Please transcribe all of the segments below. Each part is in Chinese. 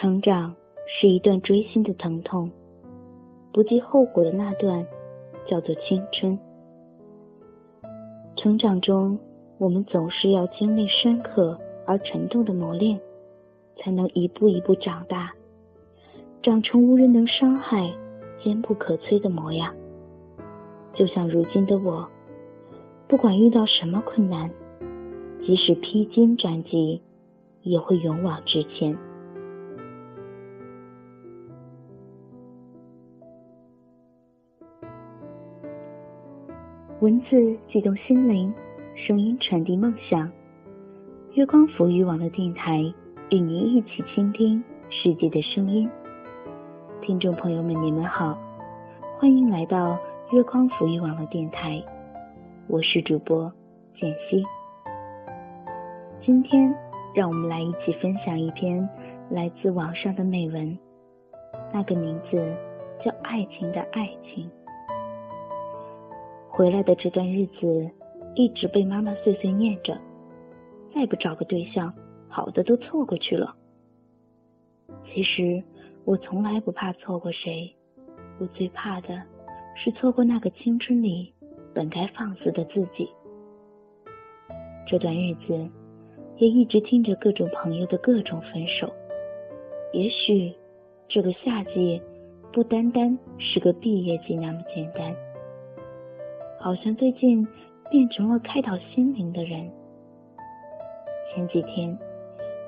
成长是一段锥心的疼痛，不计后果的那段叫做青春。成长中，我们总是要经历深刻而沉重的磨练，才能一步一步长大，长成无人能伤害、坚不可摧的模样。就像如今的我，不管遇到什么困难，即使披荆斩棘，也会勇往直前。文字激动心灵，声音传递梦想。月光浮语网络电台与您一起倾听世界的声音。听众朋友们，你们好，欢迎来到月光浮语网络电台，我是主播简溪。今天，让我们来一起分享一篇来自网上的美文，那个名字叫《爱情的爱情》。回来的这段日子，一直被妈妈碎碎念着，再不找个对象，好的都错过去了。其实我从来不怕错过谁，我最怕的是错过那个青春里本该放肆的自己。这段日子，也一直听着各种朋友的各种分手。也许这个夏季，不单单是个毕业季那么简单。好像最近变成了开导心灵的人。前几天，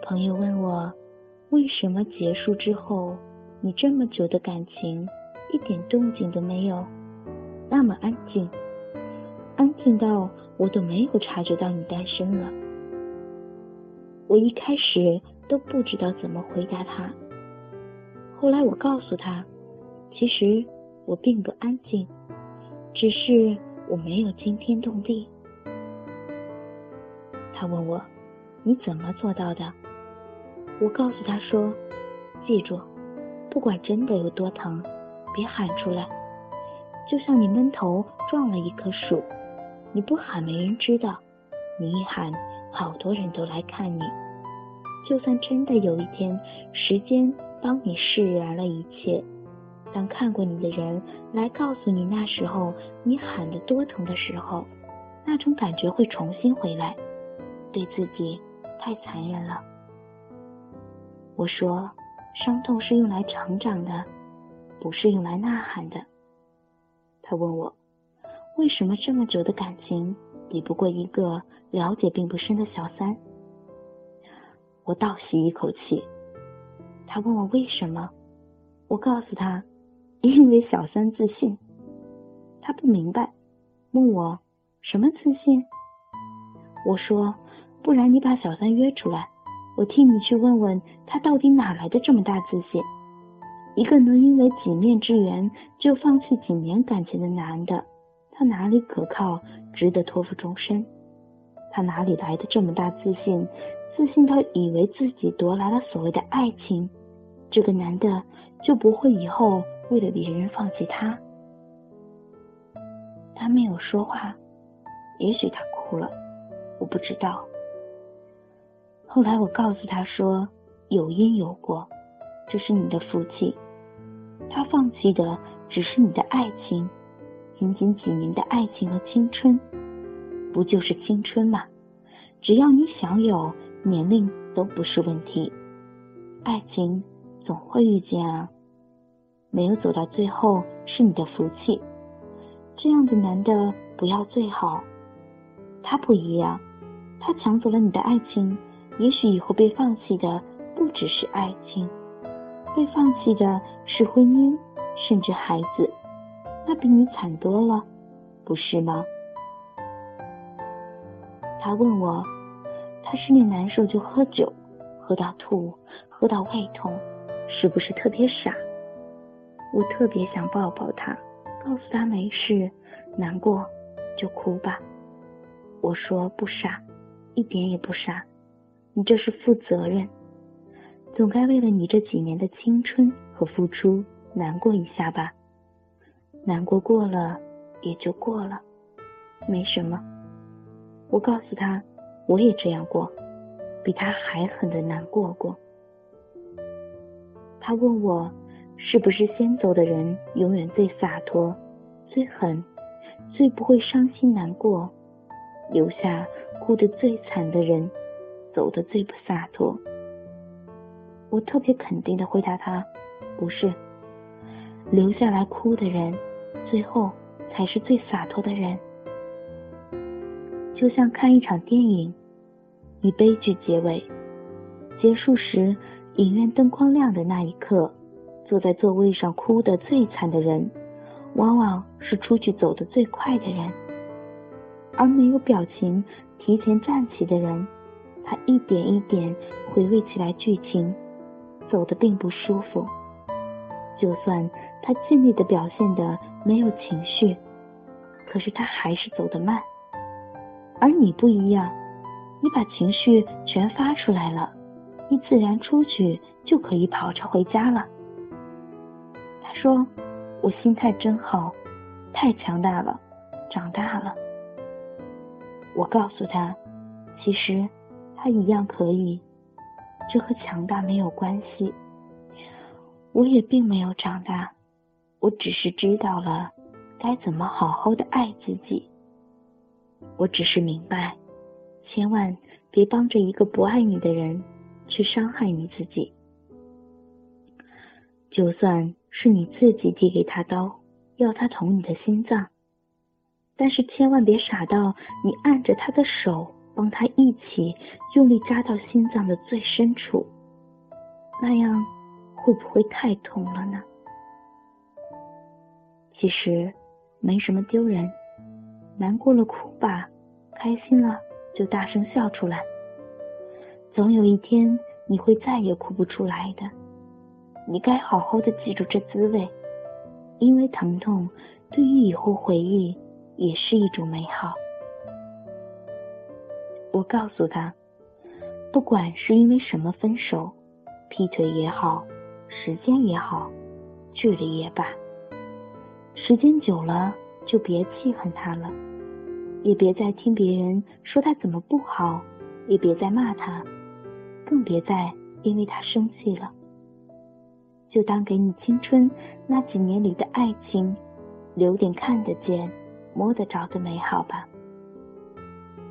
朋友问我，为什么结束之后，你这么久的感情一点动静都没有，那么安静，安静到我都没有察觉到你单身了。我一开始都不知道怎么回答他，后来我告诉他，其实我并不安静，只是。我没有惊天动地。他问我：“你怎么做到的？”我告诉他说：“记住，不管真的有多疼，别喊出来。就像你闷头撞了一棵树，你不喊没人知道，你一喊，好多人都来看你。就算真的有一天，时间帮你释然了一切。”当看过你的人来告诉你那时候你喊得多疼的时候，那种感觉会重新回来，对自己太残忍了。我说，伤痛是用来成长的，不是用来呐喊的。他问我，为什么这么久的感情比不过一个了解并不深的小三？我倒吸一口气。他问我为什么，我告诉他。因为小三自信，他不明白，问我什么自信。我说，不然你把小三约出来，我替你去问问他到底哪来的这么大自信。一个能因为几面之缘就放弃几年感情的男的，他哪里可靠，值得托付终身？他哪里来的这么大自信？自信到以为自己夺来了所谓的爱情，这个男的就不会以后。为了别人放弃他，他没有说话，也许他哭了，我不知道。后来我告诉他说：“有因有果，这是你的福气。他放弃的只是你的爱情，仅仅几年的爱情和青春，不就是青春吗？只要你想有，年龄都不是问题。爱情总会遇见啊。”没有走到最后是你的福气，这样的男的不要最好。他不一样，他抢走了你的爱情，也许以后被放弃的不只是爱情，被放弃的是婚姻，甚至孩子，那比你惨多了，不是吗？他问我，他失恋难受就喝酒，喝到吐，喝到胃痛，是不是特别傻？我特别想抱抱他，告诉他没事，难过就哭吧。我说不傻，一点也不傻，你这是负责任，总该为了你这几年的青春和付出难过一下吧。难过过了也就过了，没什么。我告诉他，我也这样过，比他还狠的难过过。他问我，是不是先走的人永远最洒脱、最狠、最不会伤心难过，留下哭得最惨的人，走得最不洒脱？我特别肯定的回答他，不是，留下来哭的人，最后才是最洒脱的人。就像看一场电影，以悲剧结尾。结束时，影院灯光亮的那一刻，坐在座位上哭得最惨的人，往往是出去走得最快的人。而没有表情、提前站起的人，他一点一点回味起来剧情，走得并不舒服。就算他尽力的表现的没有情绪，可是他还是走得慢。而你不一样，你把情绪全发出来了。你自然出去就可以跑着回家了。他说：“我心态真好，太强大了，长大了。”我告诉他：“其实他一样可以，这和强大没有关系。我也并没有长大，我只是知道了该怎么好好的爱自己。我只是明白，千万别帮着一个不爱你的人。”去伤害你自己，就算是你自己递给他刀，要他捅你的心脏，但是千万别傻到你按着他的手，帮他一起用力扎到心脏的最深处，那样会不会太痛了呢？其实没什么丢人，难过了哭吧，开心了就大声笑出来。总有一天，你会再也哭不出来的。你该好好的记住这滋味，因为疼痛对于以后回忆也是一种美好。我告诉他，不管是因为什么分手，劈腿也好，时间也好，距离也罢，时间久了就别记恨他了，也别再听别人说他怎么不好，也别再骂他。更别再因为他生气了，就当给你青春那几年里的爱情留点看得见、摸得着的美好吧。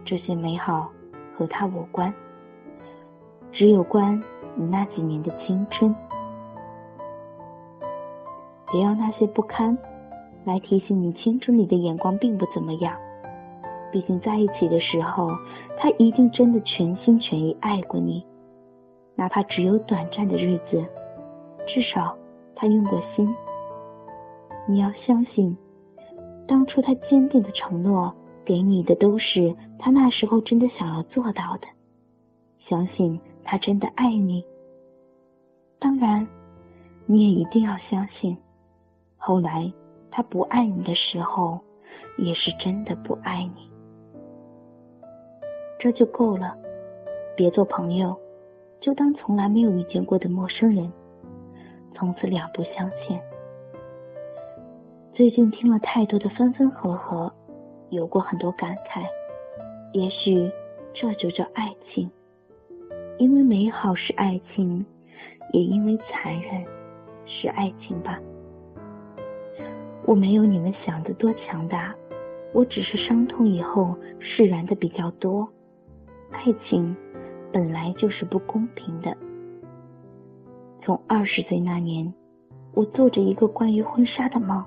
这些美好和他无关，只有关你那几年的青春。别让那些不堪来提醒你青春里的眼光并不怎么样。毕竟在一起的时候，他一定真的全心全意爱过你。哪怕只有短暂的日子，至少他用过心。你要相信，当初他坚定的承诺给你的都是他那时候真的想要做到的。相信他真的爱你。当然，你也一定要相信，后来他不爱你的时候，也是真的不爱你。这就够了，别做朋友。就当从来没有遇见过的陌生人，从此两不相欠。最近听了太多的分分合合，有过很多感慨。也许这就叫爱情，因为美好是爱情，也因为残忍是爱情吧。我没有你们想的多强大，我只是伤痛以后释然的比较多。爱情。本来就是不公平的。从二十岁那年，我做着一个关于婚纱的梦，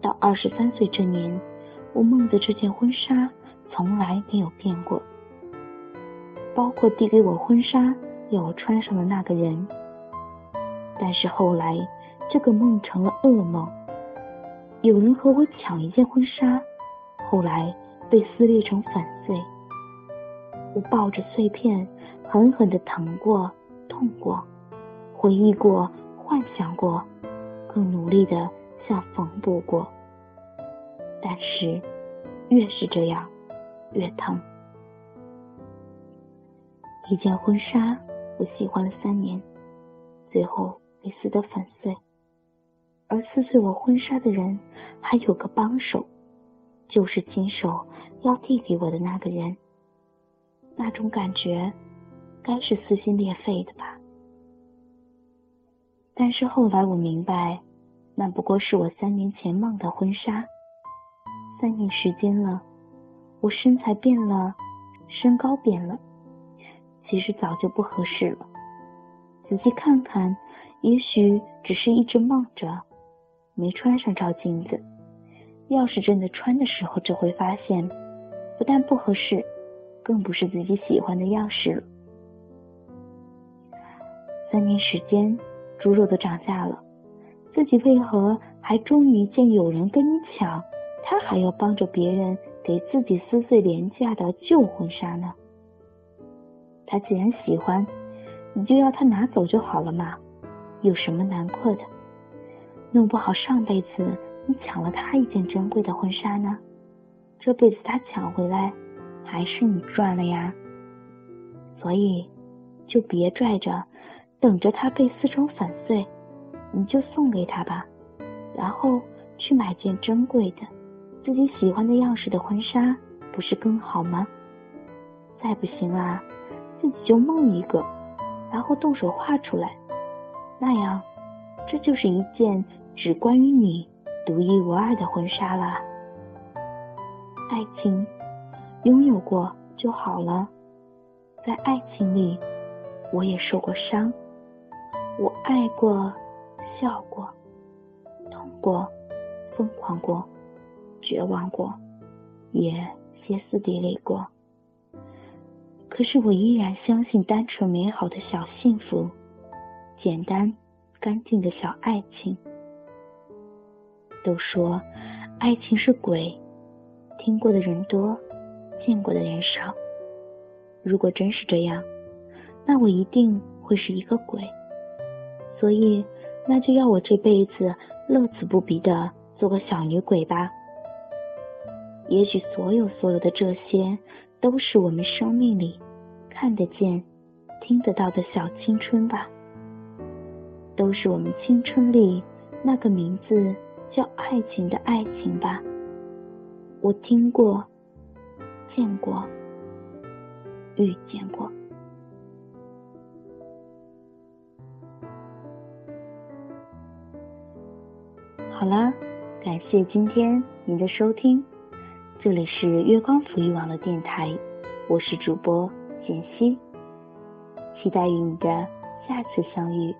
到二十三岁这年，我梦的这件婚纱从来没有变过，包括递给我婚纱要我穿上的那个人。但是后来，这个梦成了噩梦，有人和我抢一件婚纱，后来被撕裂成粉碎。我抱着碎片，狠狠的疼过、痛过，回忆过、幻想过，更努力的想缝补过。但是，越是这样，越疼。一件婚纱，我喜欢了三年，最后被撕得粉碎。而撕碎我婚纱的人，还有个帮手，就是亲手要递给我的那个人。那种感觉，该是撕心裂肺的吧。但是后来我明白，那不过是我三年前梦的婚纱。三年时间了，我身材变了，身高变了，其实早就不合适了。仔细看看，也许只是一直梦着，没穿上照镜子。要是真的穿的时候，就会发现，不但不合适，更不是自己喜欢的样式了。三年时间，猪肉都涨价了，自己为何还终于见有人跟你抢？他还要帮着别人给自己撕碎廉价的旧婚纱呢。他既然喜欢，你就要他拿走就好了嘛，有什么难过的？弄不好上辈子你抢了他一件珍贵的婚纱呢，这辈子他抢回来还是你赚了呀。所以就别拽着，等着他被撕成粉碎，你就送给他吧，然后去买件珍贵的。自己喜欢的样式的婚纱，不是更好吗？再不行啊，自己就梦一个，然后动手画出来，那样，这就是一件只关于你独一无二的婚纱了。爱情，拥有过就好了。在爱情里，我也受过伤，我爱过，笑过，痛过，疯狂过。绝望过，也歇斯底里过，可是我依然相信单纯美好的小幸福，简单干净的小爱情。都说爱情是鬼，听过的人多，见过的人少。如果真是这样，那我一定会是一个鬼。所以，那就要我这辈子乐此不疲的做个小女鬼吧。也许所有所有的这些，都是我们生命里看得见、听得到的小青春吧，都是我们青春里那个名字叫爱情的爱情吧。我听过、见过、遇见过。好啦，感谢今天您的收听。这里是月光抚育网络电台，我是主播简溪，期待与你的下次相遇。